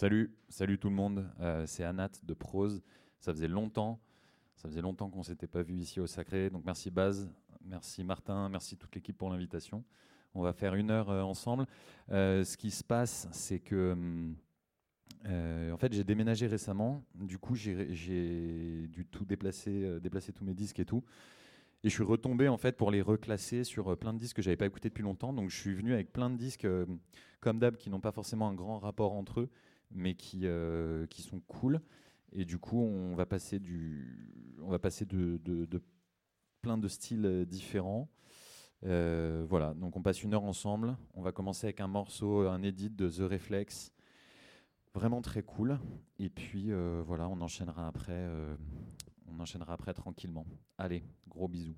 Salut, salut tout le monde. Euh, c'est Anat de Prose. Ça faisait longtemps, ça faisait longtemps qu'on s'était pas vu ici au Sacré. Donc merci Baz, merci Martin, merci toute l'équipe pour l'invitation. On va faire une heure euh, ensemble. Euh, ce qui se passe, c'est que en fait j'ai déménagé récemment. Du coup j'ai dû tout déplacer, déplacer tous mes disques et tout. Et je suis retombé en fait pour les reclasser sur plein de disques que j'avais pas écoutés depuis longtemps. Donc je suis venu avec plein de disques comme d'hab qui n'ont pas forcément un grand rapport entre eux mais qui, euh, qui sont cool. Et du coup, on va passer, du, on va passer de, de, plein de styles euh, différents. Euh, voilà, donc on passe une heure ensemble. On va commencer avec un morceau, un edit de The Reflex, vraiment très cool. Et puis voilà, on enchaînera après, on enchaînera après tranquillement. Allez, gros bisous.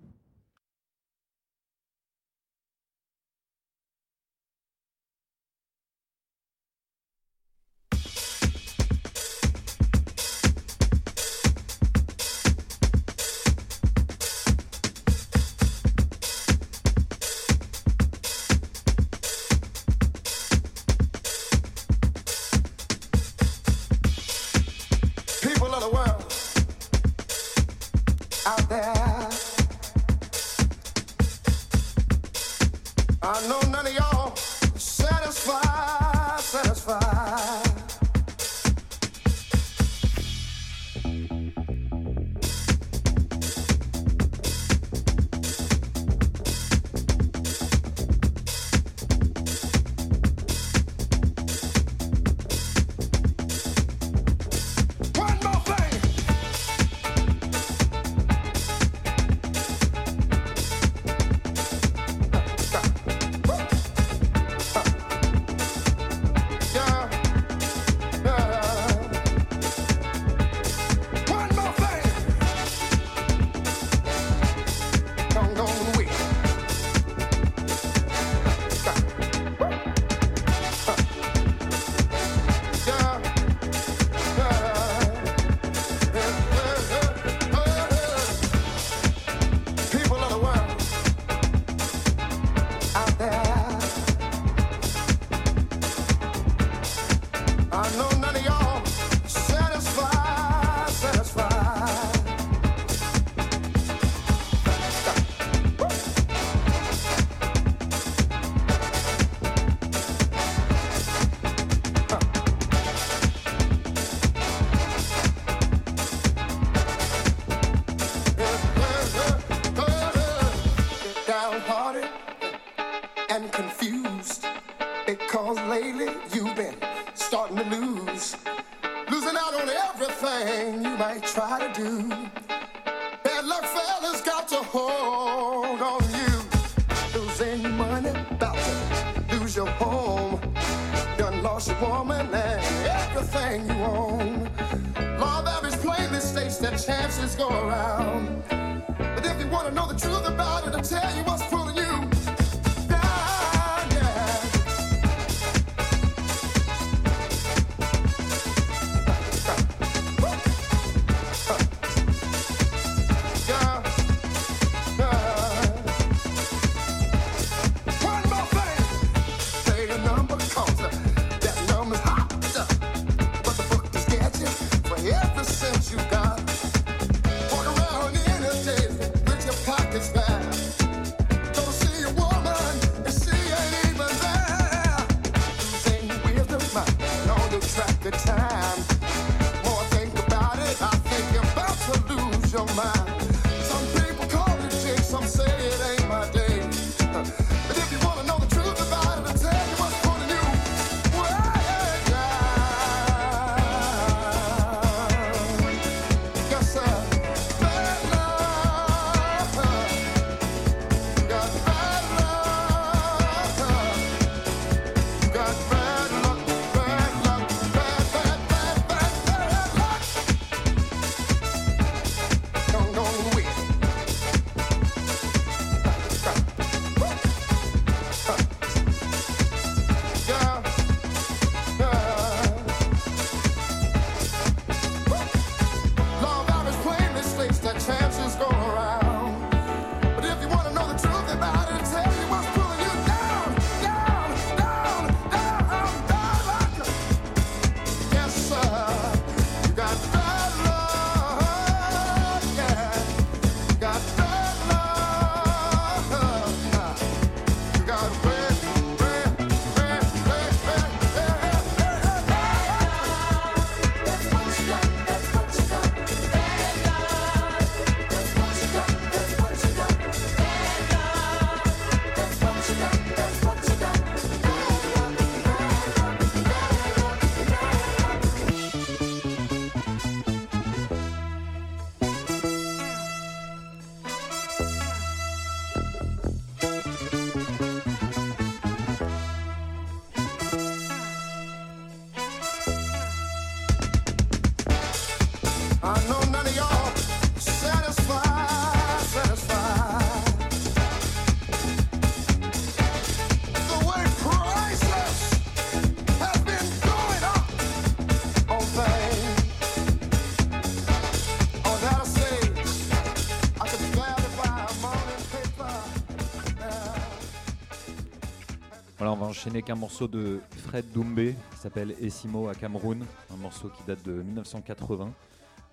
Alors on va enchaîner qu'un morceau de Fred Doumbé qui s'appelle Essimo à Cameroun, un morceau qui date de 1980.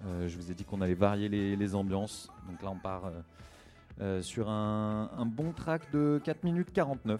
Euh, je vous ai dit qu'on allait varier les, ambiances, donc là on part euh, euh, sur un, un bon track de 4 minutes 49.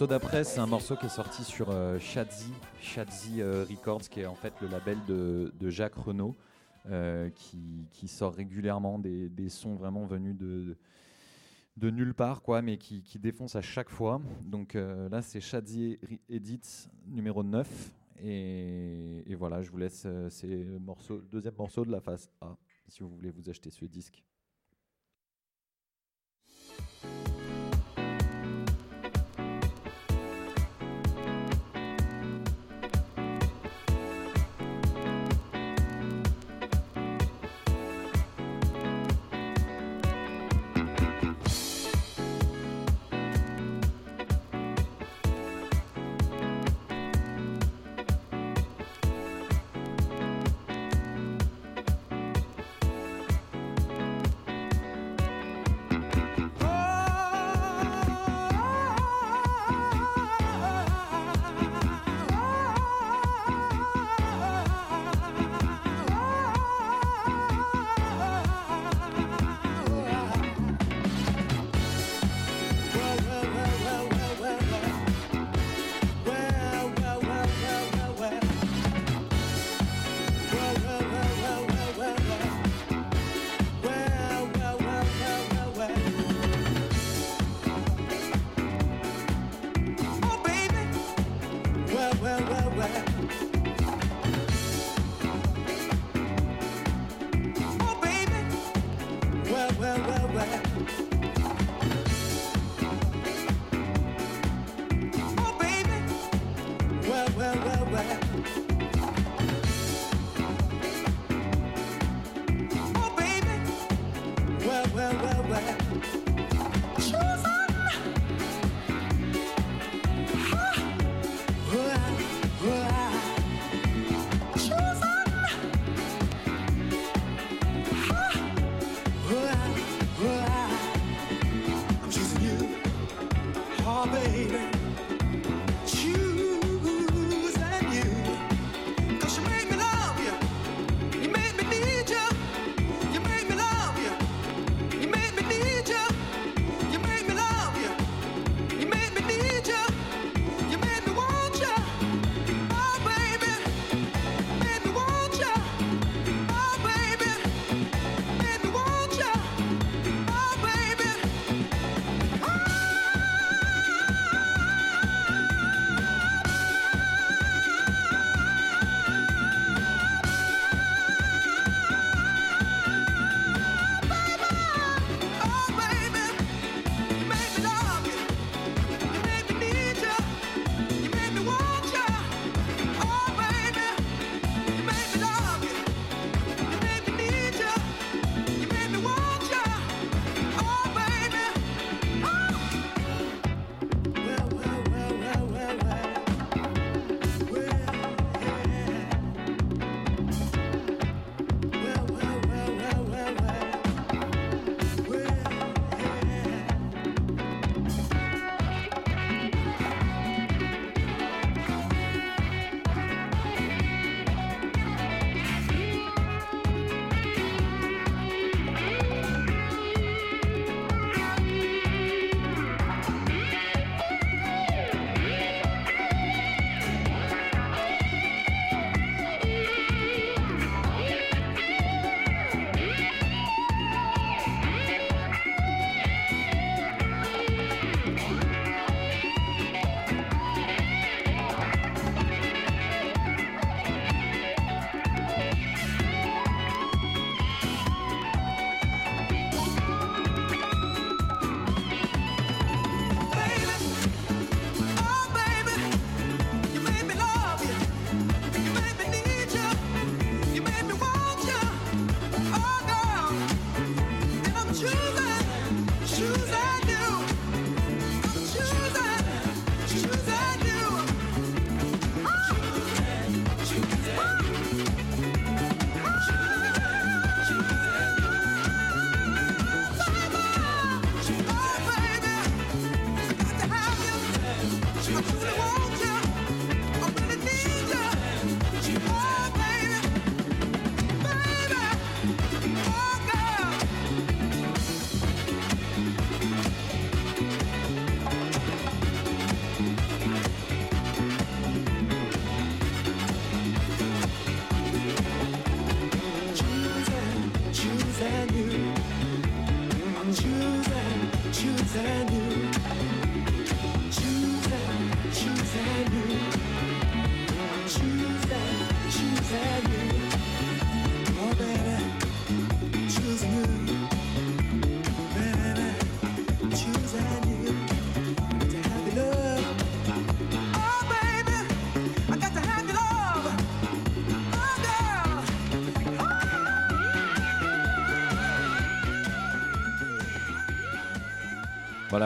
Morceau d'après, c'est un morceau qui est sorti sur euh, Shadzi, euh, Records, qui est en fait le label de, Jacques Renault, euh, qui, sort régulièrement des, sons vraiment venus de, nulle part, quoi, mais qui, qui défonce à chaque fois. Donc là, c'est Shadzi Edit numéro 9. Et, voilà, je vous laisse, c'est le deuxième morceau de la phase A, si vous voulez vous acheter ce disque.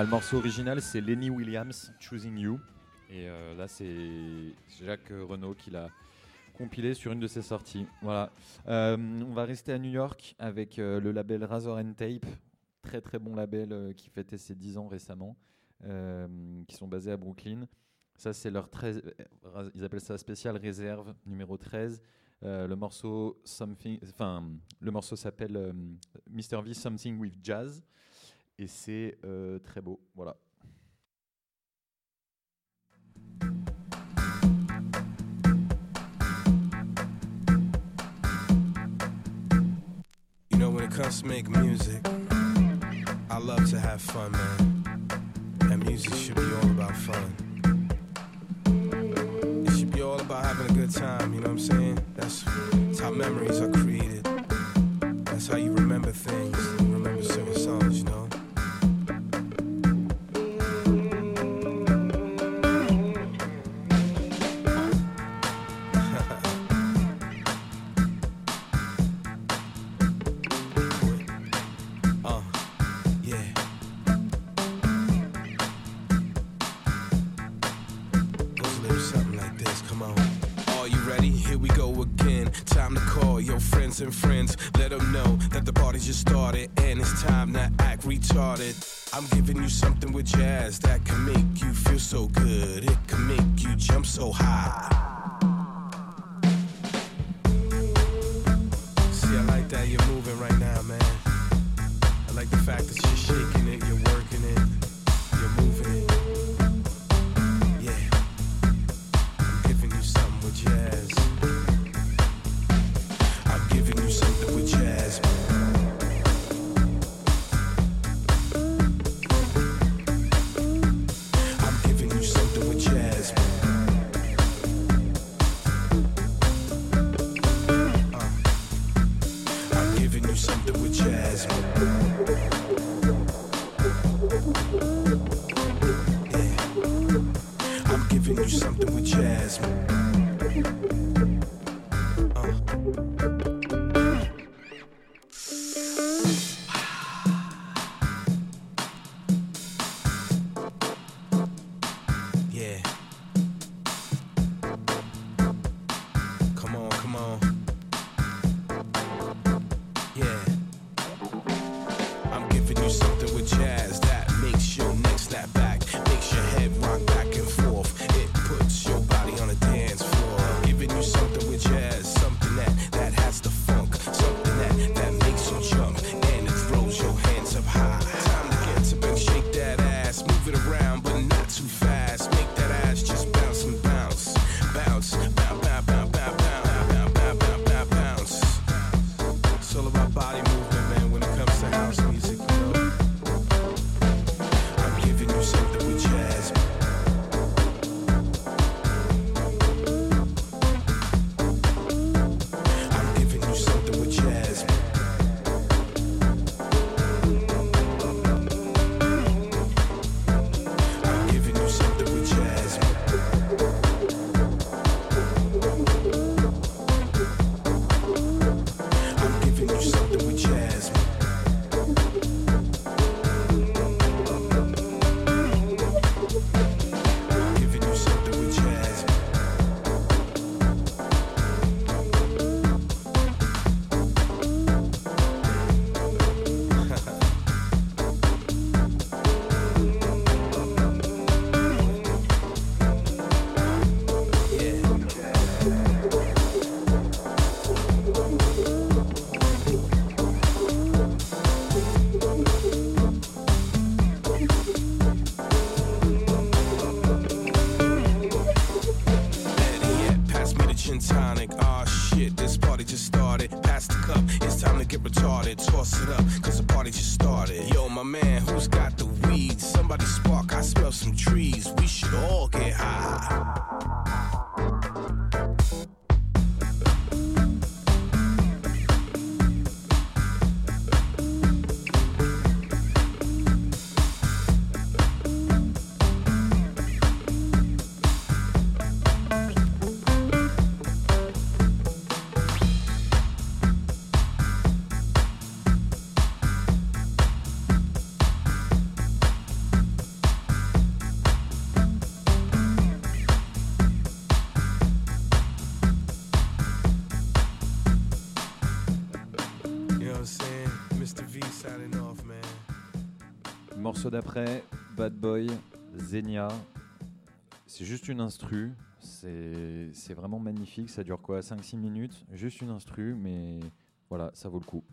Le morceau original, c'est Lenny Williams, Choosing You. Et euh, là, c'est Jacques Renault qui l'a compilé sur une de ses sorties. Voilà. Euh, on va rester à New York avec euh, le label Razor and Tape, très très bon label qui fêtait ses 10 ans récemment, qui sont basés à Brooklyn. Ça, c'est leur 13, ils appellent ça spécial réserve numéro 13. le morceau enfin, le morceau s'appelle Mr. V Something with Jazz et c'est euh, très beau. Voilà. You know, when it comes to making music, I love to have fun, man. And music should be all about fun. It should be all about having a good time, you know what I'm saying? That's, that's how memories are created. That's how you remember things, and friends. Let them know that the party just started and it's time to act retarded. I'm giving you something with jazz that can d'après, Bad Boy, Zenia. C'est juste une instru. C'est vraiment magnifique. Ça dure quoi 5-6 minutes? Juste une instru, mais voilà, ça vaut le coup.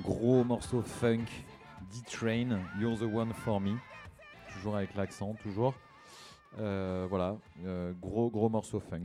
gros morceau funk, D-Train, You're the One for Me, toujours avec l'accent, toujours. Euh, voilà, euh, gros gros morceau funk.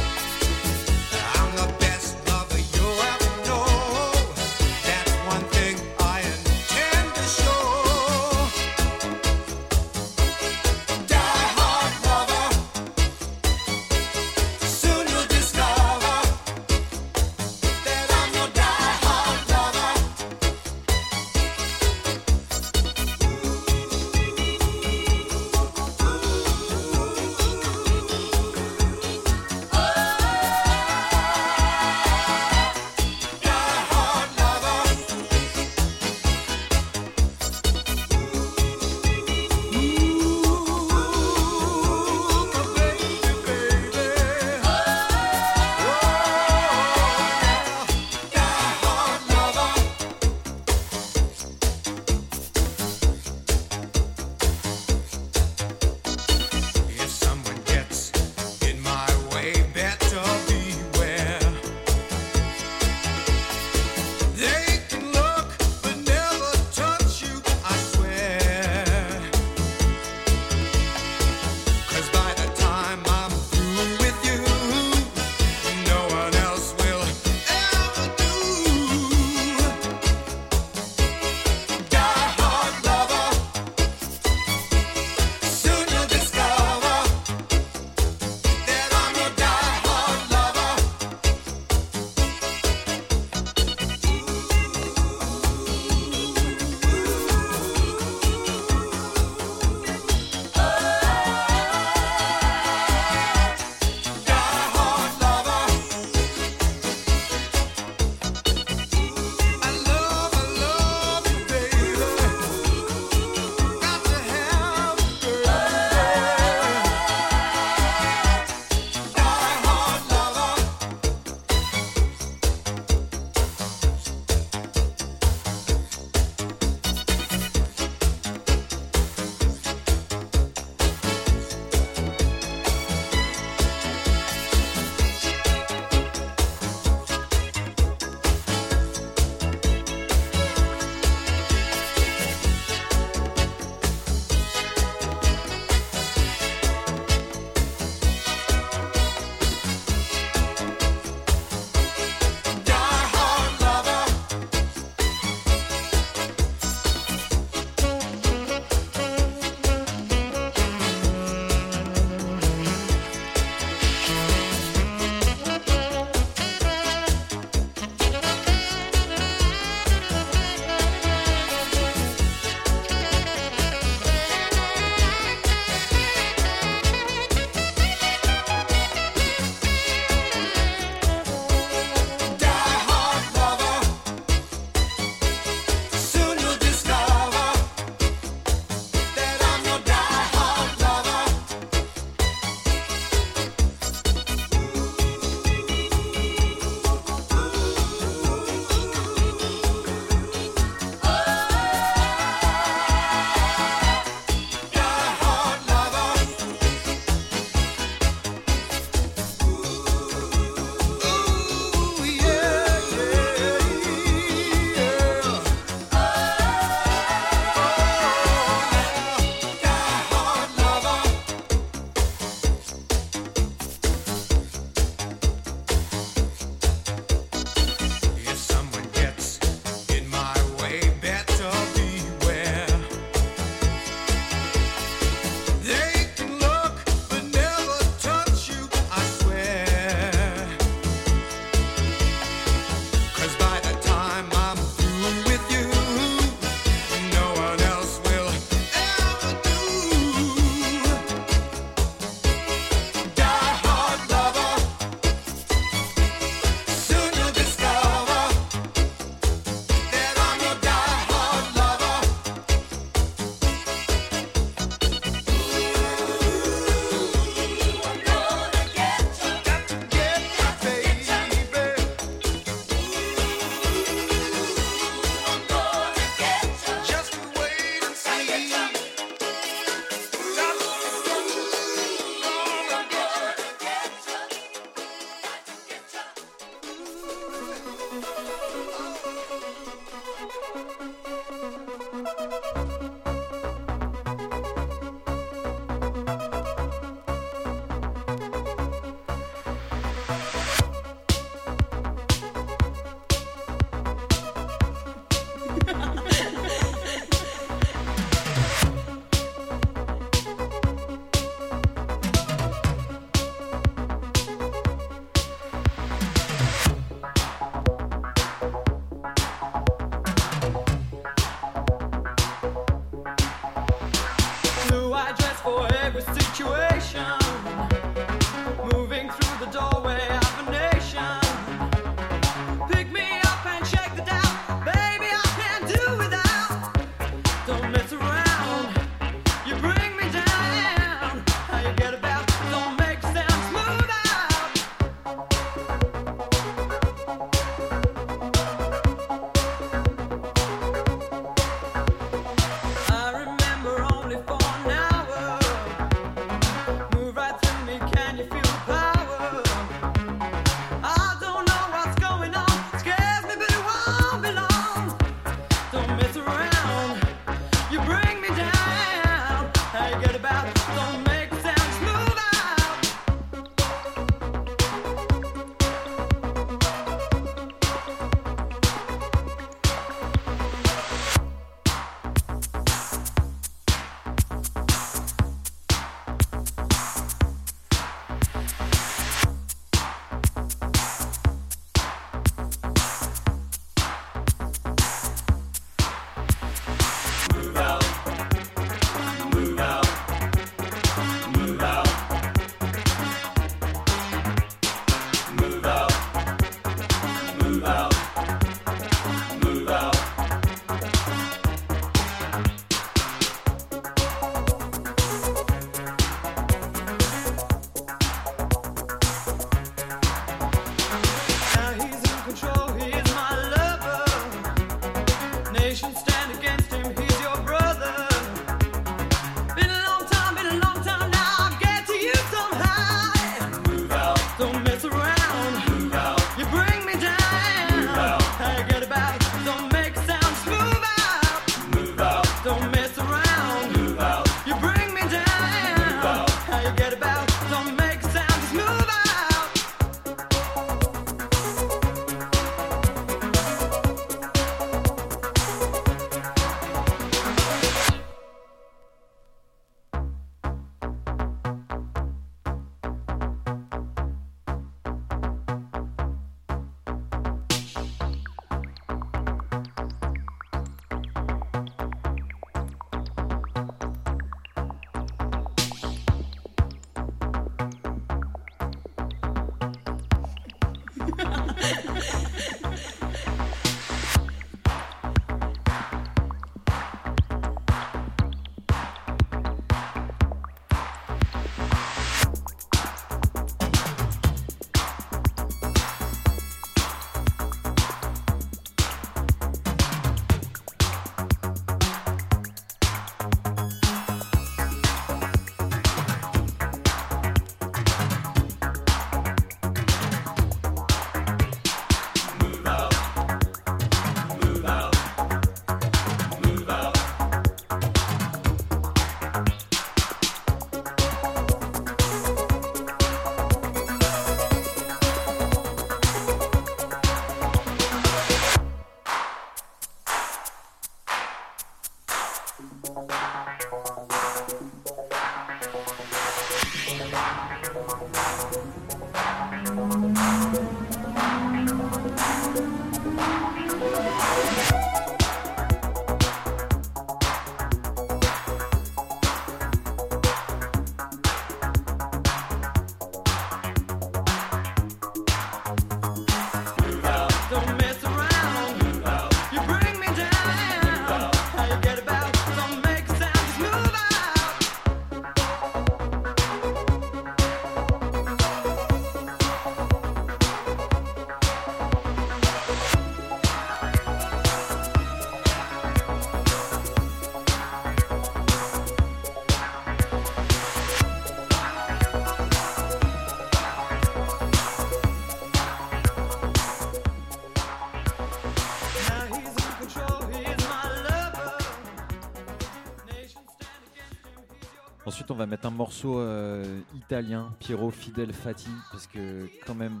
on va mettre un morceau euh, italien, Piero Fidel Fati, parce que quand même,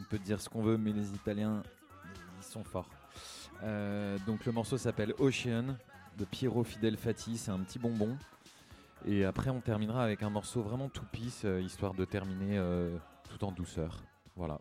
on peut dire ce qu'on veut, mais les Italiens, ils sont forts. Euh, donc le morceau s'appelle Ocean de Piero Fidel Fati, c'est un petit bonbon. Et après, on terminera avec un morceau vraiment tout pisse, euh, histoire de terminer tout en douceur. Voilà.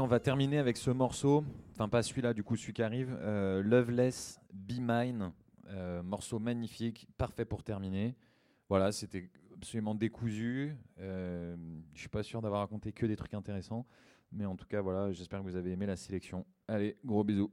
On va terminer avec ce morceau, enfin pas celui-là, du coup celui qui arrive, euh, Loveless Be Mine, euh, morceau magnifique, parfait pour terminer. Voilà, c'était absolument décousu. Euh, je suis pas sûr d'avoir raconté que des trucs intéressants, mais en tout cas voilà, j'espère que vous avez aimé la sélection. Allez, gros bisous.